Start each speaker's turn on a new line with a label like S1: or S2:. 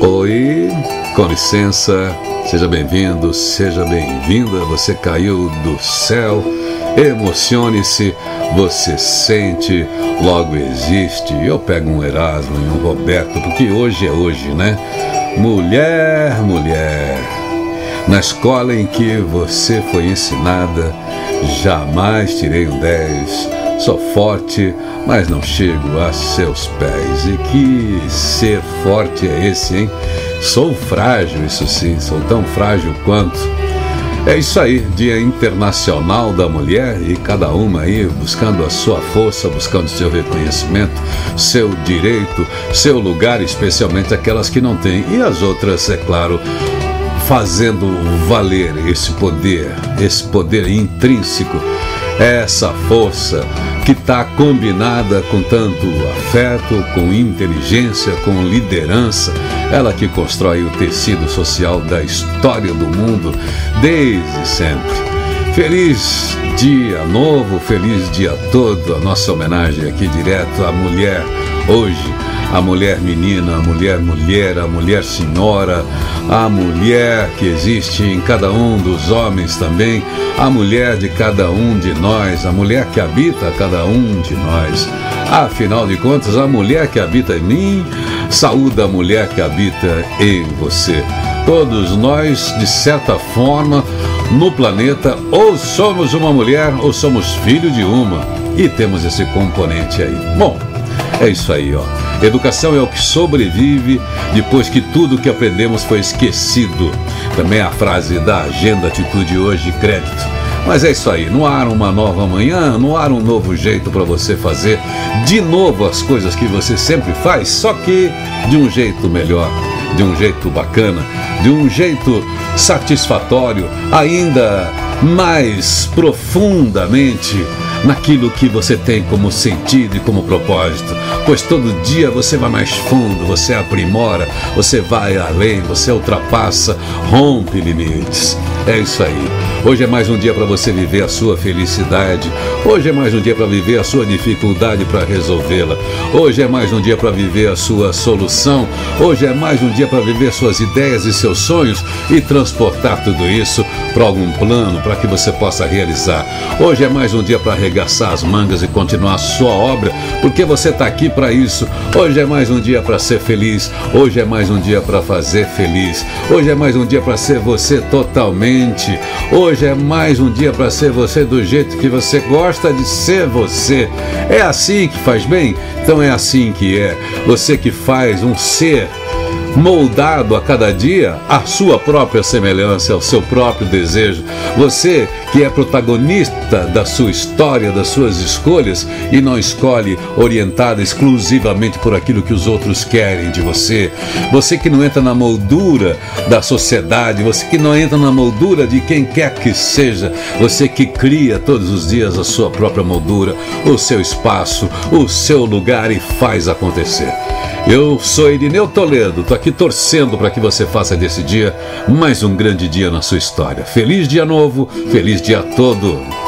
S1: Oi, com licença, seja bem-vindo, seja bem-vinda. Você caiu do céu, emocione-se, você sente, logo existe. Eu pego um Erasmo e um Roberto, porque hoje é hoje, né? Mulher, mulher. Na escola em que você foi ensinada, jamais tirei um 10. Sou forte, mas não chego a seus pés. E que ser forte é esse, hein? Sou frágil, isso sim, sou tão frágil quanto. É isso aí, Dia Internacional da Mulher e cada uma aí buscando a sua força, buscando seu reconhecimento, seu direito, seu lugar, especialmente aquelas que não têm, e as outras, é claro, fazendo valer esse poder, esse poder intrínseco, essa força que está combinada com tanto afeto, com inteligência, com liderança, ela que constrói o tecido social da história do mundo desde sempre. Feliz dia novo, feliz dia todo, a nossa homenagem aqui direto à mulher hoje a mulher menina, a mulher mulher, a mulher senhora, a mulher que existe em cada um dos homens também, a mulher de cada um de nós, a mulher que habita cada um de nós. Afinal de contas, a mulher que habita em mim saúda a mulher que habita em você. Todos nós, de certa forma, no planeta, ou somos uma mulher ou somos filho de uma. E temos esse componente aí. Bom, é isso aí, ó. Educação é o que sobrevive depois que tudo que aprendemos foi esquecido. Também a frase da Agenda Atitude hoje, crédito. Mas é isso aí, no ar uma nova manhã, no ar um novo jeito para você fazer de novo as coisas que você sempre faz, só que de um jeito melhor, de um jeito bacana, de um jeito satisfatório, ainda mais profundamente naquilo que você tem como sentido e como propósito, pois todo dia você vai mais fundo, você aprimora, você vai além, você ultrapassa, rompe limites. É isso aí. Hoje é mais um dia para você viver a sua felicidade. Hoje é mais um dia para viver a sua dificuldade para resolvê-la. Hoje é mais um dia para viver a sua solução. Hoje é mais um dia para viver suas ideias e seus sonhos e transportar tudo isso para algum plano para que você possa realizar. Hoje é mais um dia para arregaçar as mangas e continuar sua obra, porque você está aqui para isso. Hoje é mais um dia para ser feliz. Hoje é mais um dia para fazer feliz. Hoje é mais um dia para ser você totalmente. Hoje é mais um dia para ser você do jeito que você gosta de ser você. É assim que faz bem? Então é assim que é. Você que faz um ser moldado a cada dia à sua própria semelhança, ao seu próprio desejo. Você que é protagonista da sua história, das suas escolhas e não escolhe orientada exclusivamente por aquilo que os outros querem de você. Você que não entra na moldura da sociedade, você que não entra na moldura de quem quer que seja, você que cria todos os dias a sua própria moldura, o seu espaço, o seu lugar e faz acontecer. Eu sou Irineu Toledo, tô aqui torcendo para que você faça desse dia mais um grande dia na sua história. Feliz dia novo, feliz dia todo.